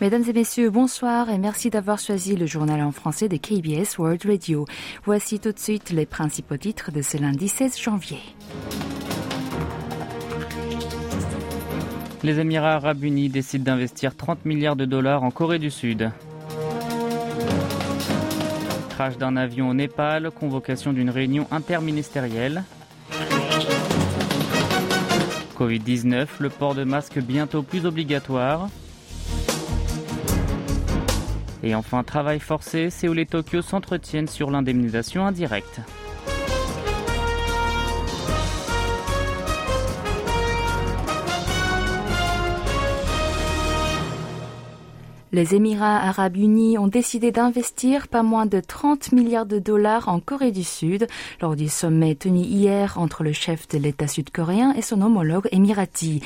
Mesdames et messieurs, bonsoir et merci d'avoir choisi le journal en français de KBS World Radio. Voici tout de suite les principaux titres de ce lundi 16 janvier. Les Émirats arabes unis décident d'investir 30 milliards de dollars en Corée du Sud. Crash d'un avion au Népal, convocation d'une réunion interministérielle. Covid-19, le port de masque bientôt plus obligatoire. Et enfin, travail forcé, Séoul et Tokyo s'entretiennent sur l'indemnisation indirecte. Les Émirats arabes unis ont décidé d'investir pas moins de 30 milliards de dollars en Corée du Sud lors du sommet tenu hier entre le chef de l'État sud-coréen et son homologue émirati.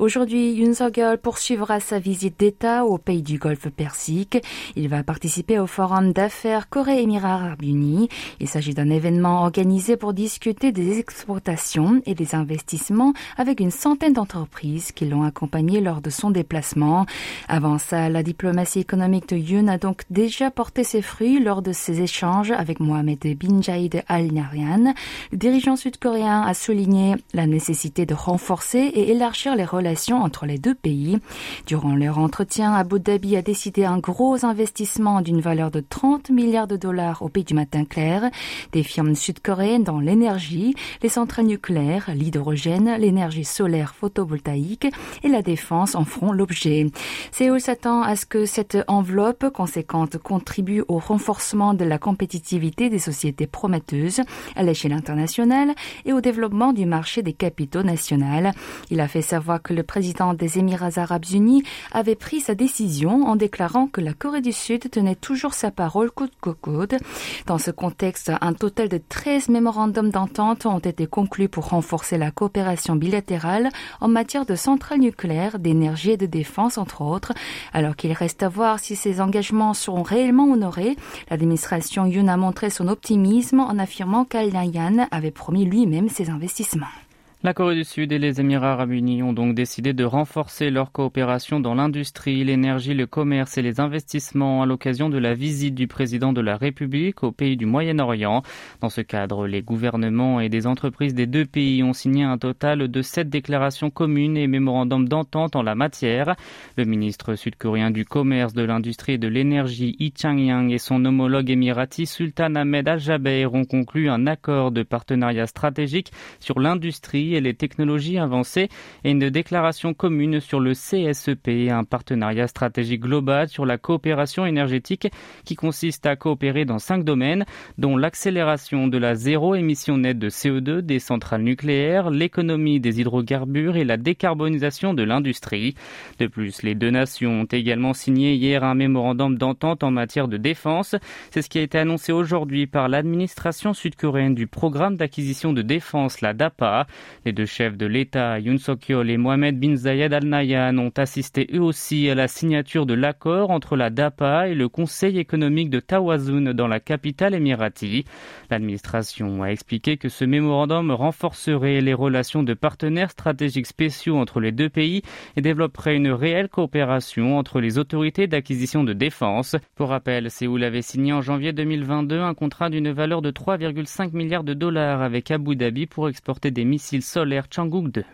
Aujourd'hui, Yoon Suk-yeol poursuivra sa visite d'État au pays du Golfe Persique. Il va participer au forum d'affaires Corée-Émirats arabes unis. Il s'agit d'un événement organisé pour discuter des exportations et des investissements avec une centaine d'entreprises qui l'ont accompagné lors de son déplacement. Avant ça, la diplomatie diplomatie économique de Yoon a donc déjà porté ses fruits lors de ses échanges avec Mohamed Bin Jaid Al Nahyan. Le dirigeant sud-coréen a souligné la nécessité de renforcer et élargir les relations entre les deux pays. Durant leur entretien, Abu Dhabi a décidé un gros investissement d'une valeur de 30 milliards de dollars au pays du matin clair. Des firmes sud-coréennes dans l'énergie, les centrales nucléaires, l'hydrogène, l'énergie solaire photovoltaïque et la défense en feront l'objet. Séoul s'attend à ce que cette enveloppe conséquente contribue au renforcement de la compétitivité des sociétés prometteuses à l'échelle internationale et au développement du marché des capitaux national. Il a fait savoir que le président des Émirats arabes unis avait pris sa décision en déclarant que la Corée du Sud tenait toujours sa parole coûte que coûte. Dans ce contexte, un total de 13 mémorandums d'entente ont été conclus pour renforcer la coopération bilatérale en matière de centrales nucléaires, d'énergie et de défense, entre autres, alors qu'il reste Reste à voir si ces engagements seront réellement honorés. L'administration Yoon a montré son optimisme en affirmant qu'Al Nahyan avait promis lui-même ses investissements. La Corée du Sud et les Émirats arabes unis ont donc décidé de renforcer leur coopération dans l'industrie, l'énergie, le commerce et les investissements à l'occasion de la visite du président de la République au pays du Moyen-Orient. Dans ce cadre, les gouvernements et des entreprises des deux pays ont signé un total de sept déclarations communes et mémorandums d'entente en la matière. Le ministre sud-coréen du commerce, de l'industrie et de l'énergie, Lee Chang-yang, et son homologue émirati, Sultan Ahmed Al-Jaber, ont conclu un accord de partenariat stratégique sur l'industrie les technologies avancées et une déclaration commune sur le CSEP, un partenariat stratégique global sur la coopération énergétique qui consiste à coopérer dans cinq domaines, dont l'accélération de la zéro émission nette de CO2 des centrales nucléaires, l'économie des hydrocarbures et la décarbonisation de l'industrie. De plus, les deux nations ont également signé hier un mémorandum d'entente en matière de défense. C'est ce qui a été annoncé aujourd'hui par l'administration sud-coréenne du programme d'acquisition de défense, la DAPA. Les deux chefs de l'État, Yoon Suk-yeol et Mohamed bin Zayed Al Nahyan, ont assisté eux aussi à la signature de l'accord entre la DAPA et le Conseil économique de Tawazun dans la capitale émirati. L'administration a expliqué que ce mémorandum renforcerait les relations de partenaires stratégiques spéciaux entre les deux pays et développerait une réelle coopération entre les autorités d'acquisition de défense. Pour rappel, Séoul avait signé en janvier 2022 un contrat d'une valeur de 3,5 milliards de dollars avec Abu Dhabi pour exporter des missiles so lech changung de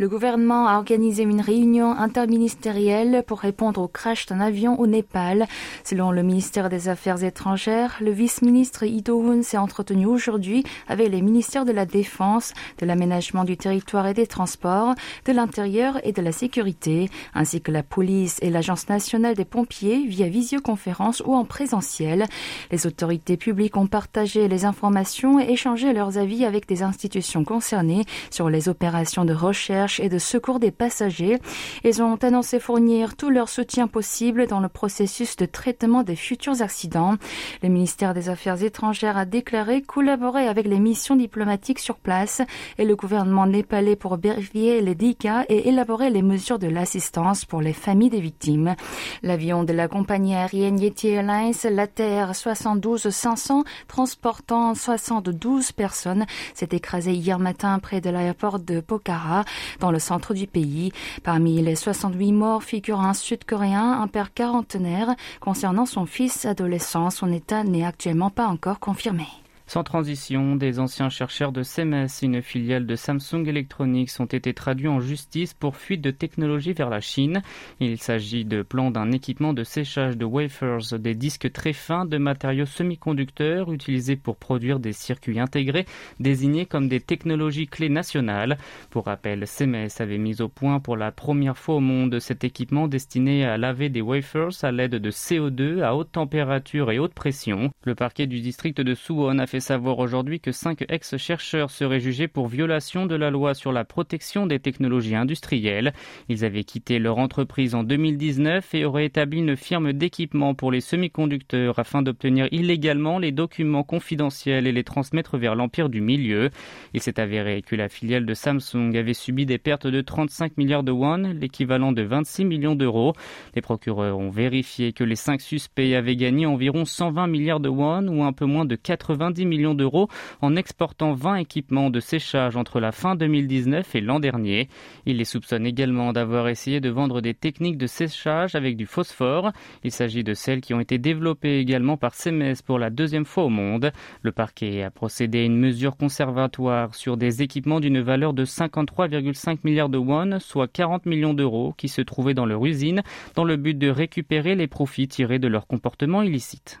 Le gouvernement a organisé une réunion interministérielle pour répondre au crash d'un avion au Népal. Selon le ministère des Affaires étrangères, le vice-ministre Ido s'est entretenu aujourd'hui avec les ministères de la Défense, de l'aménagement du territoire et des transports, de l'intérieur et de la sécurité, ainsi que la police et l'Agence nationale des pompiers via visioconférence ou en présentiel. Les autorités publiques ont partagé les informations et échangé leurs avis avec des institutions concernées sur les opérations de recherche et de secours des passagers. Ils ont annoncé fournir tout leur soutien possible dans le processus de traitement des futurs accidents. Le ministère des Affaires étrangères a déclaré collaborer avec les missions diplomatiques sur place et le gouvernement népalais pour vérifier les dégâts et élaborer les mesures de l'assistance pour les familles des victimes. L'avion de la compagnie aérienne Yeti Airlines, la Terre 72-500, transportant 72 personnes, s'est écrasé hier matin près de l'aéroport de Pokhara. Dans le centre du pays. Parmi les 68 morts figure un Sud-Coréen, un père quarantenaire. Concernant son fils adolescent, son état n'est actuellement pas encore confirmé. Sans transition, des anciens chercheurs de CMS, une filiale de Samsung Electronics, ont été traduits en justice pour fuite de technologie vers la Chine. Il s'agit de plans d'un équipement de séchage de wafers, des disques très fins de matériaux semi-conducteurs utilisés pour produire des circuits intégrés désignés comme des technologies clés nationales. Pour rappel, CMS avait mis au point pour la première fois au monde cet équipement destiné à laver des wafers à l'aide de CO2 à haute température et haute pression. Le parquet du district de Suwon a fait savoir aujourd'hui que cinq ex-chercheurs seraient jugés pour violation de la loi sur la protection des technologies industrielles. Ils avaient quitté leur entreprise en 2019 et auraient établi une firme d'équipement pour les semi-conducteurs afin d'obtenir illégalement les documents confidentiels et les transmettre vers l'empire du milieu. Il s'est avéré que la filiale de Samsung avait subi des pertes de 35 milliards de won, l'équivalent de 26 millions d'euros. Les procureurs ont vérifié que les cinq suspects avaient gagné environ 120 milliards de won ou un peu moins de 90 millions d'euros en exportant 20 équipements de séchage entre la fin 2019 et l'an dernier. Il les soupçonne également d'avoir essayé de vendre des techniques de séchage avec du phosphore. Il s'agit de celles qui ont été développées également par CMS pour la deuxième fois au monde. Le parquet a procédé à une mesure conservatoire sur des équipements d'une valeur de 53,5 milliards de won, soit 40 millions d'euros, qui se trouvaient dans leur usine, dans le but de récupérer les profits tirés de leur comportement illicite.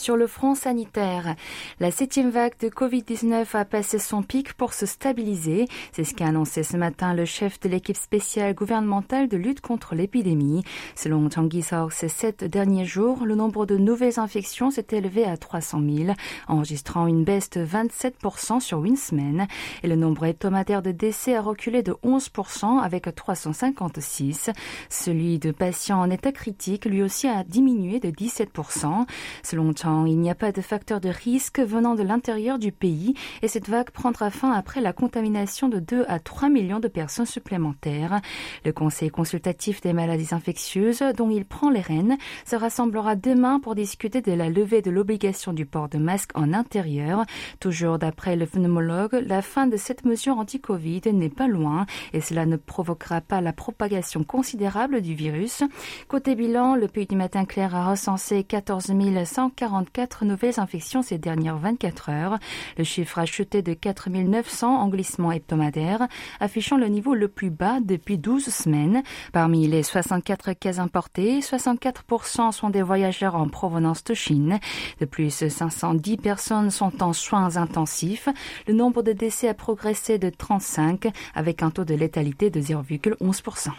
Sur le front sanitaire, la septième vague de Covid-19 a passé son pic pour se stabiliser. C'est ce qu'a annoncé ce matin le chef de l'équipe spéciale gouvernementale de lutte contre l'épidémie. Selon Tanguy Sok, ces sept derniers jours, le nombre de nouvelles infections s'est élevé à 300 000, enregistrant une baisse de 27% sur une semaine. Et le nombre hebdomadaire de décès a reculé de 11% avec 356. Celui de patients en état critique, lui aussi, a diminué de 17%. Selon il n'y a pas de facteur de risque venant de l'intérieur du pays et cette vague prendra fin après la contamination de 2 à 3 millions de personnes supplémentaires. Le Conseil consultatif des maladies infectieuses, dont il prend les rênes, se rassemblera demain pour discuter de la levée de l'obligation du port de masque en intérieur. Toujours d'après le pneumologue, la fin de cette mesure anti-Covid n'est pas loin et cela ne provoquera pas la propagation considérable du virus. Côté bilan, le pays du matin clair a recensé 14 140 nouvelles infections ces dernières 24 heures. Le chiffre a chuté de 4 900 en glissement hebdomadaire, affichant le niveau le plus bas depuis 12 semaines. Parmi les 64 cas importés, 64% sont des voyageurs en provenance de Chine. De plus, 510 personnes sont en soins intensifs. Le nombre de décès a progressé de 35 avec un taux de létalité de 0,11%.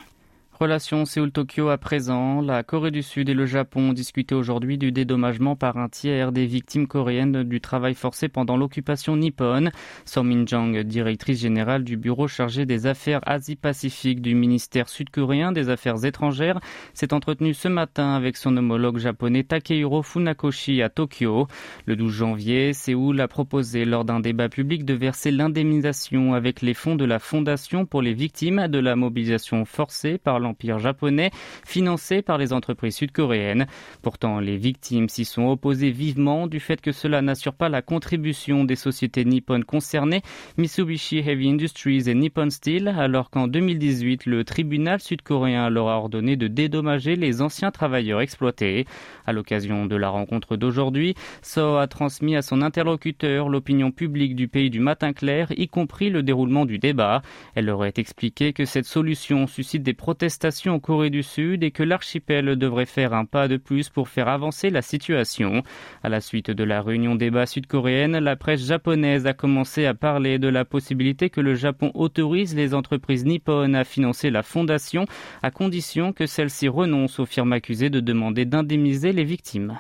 Relation Séoul-Tokyo à présent, la Corée du Sud et le Japon ont discuté aujourd'hui du dédommagement par un tiers des victimes coréennes du travail forcé pendant l'occupation nippone. Song Min-jong, directrice générale du bureau chargé des affaires Asie-Pacifique du ministère sud-coréen des Affaires étrangères, s'est entretenue ce matin avec son homologue japonais Takehiro Funakoshi à Tokyo. Le 12 janvier, Séoul a proposé lors d'un débat public de verser l'indemnisation avec les fonds de la Fondation pour les victimes de la mobilisation forcée par l'Empire l'Empire japonais, financé par les entreprises sud-coréennes. Pourtant, les victimes s'y sont opposées vivement du fait que cela n'assure pas la contribution des sociétés nippones concernées, Mitsubishi Heavy Industries et Nippon Steel, alors qu'en 2018, le tribunal sud-coréen leur a ordonné de dédommager les anciens travailleurs exploités. À l'occasion de la rencontre d'aujourd'hui, So a transmis à son interlocuteur l'opinion publique du pays du matin clair, y compris le déroulement du débat. Elle leur a expliqué que cette solution suscite des protestations en Corée du Sud et que l'archipel devrait faire un pas de plus pour faire avancer la situation. À la suite de la réunion débat sud-coréenne, la presse japonaise a commencé à parler de la possibilité que le Japon autorise les entreprises nippones à financer la fondation à condition que celles-ci renoncent aux firmes accusées de demander d'indemniser les victimes.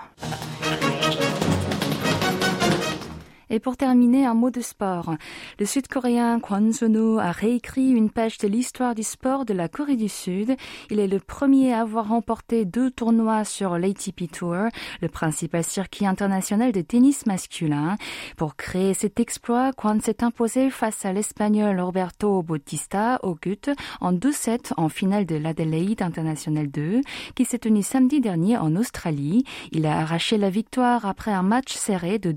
Et pour terminer, un mot de sport. Le Sud-Coréen Kwon Sono a réécrit une page de l'histoire du sport de la Corée du Sud. Il est le premier à avoir remporté deux tournois sur l'ATP Tour, le principal circuit international de tennis masculin. Pour créer cet exploit, Kwon s'est imposé face à l'Espagnol Roberto Bautista au GUT en 2-7 en finale de l'Adelaide International 2, qui s'est tenu samedi dernier en Australie. Il a arraché la victoire après un match serré de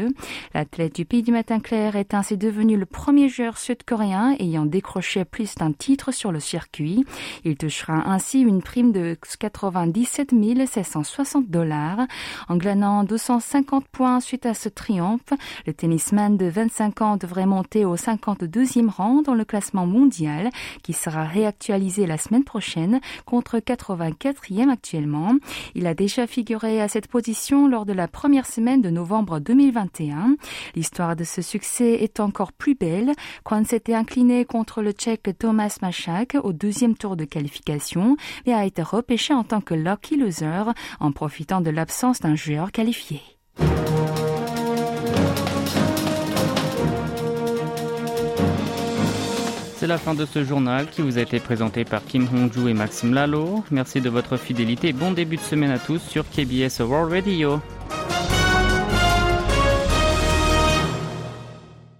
12h42 L'athlète du Pays du Matin Clair est ainsi devenu le premier joueur sud-coréen ayant décroché plus d'un titre sur le circuit. Il touchera ainsi une prime de 97 760 dollars. En glanant 250 points suite à ce triomphe, le tennisman de 25 ans devrait monter au 52e rang dans le classement mondial qui sera réactualisé la semaine prochaine contre 84e actuellement. Il a déjà figuré à cette position lors de la première semaine de novembre 2021 L'histoire de ce succès est encore plus belle quand s'était incliné contre le Tchèque Thomas Machak au deuxième tour de qualification et a été repêché en tant que lucky loser en profitant de l'absence d'un joueur qualifié. C'est la fin de ce journal qui vous a été présenté par Kim Hongju et Maxime Lalo. Merci de votre fidélité. Bon début de semaine à tous sur KBS World Radio.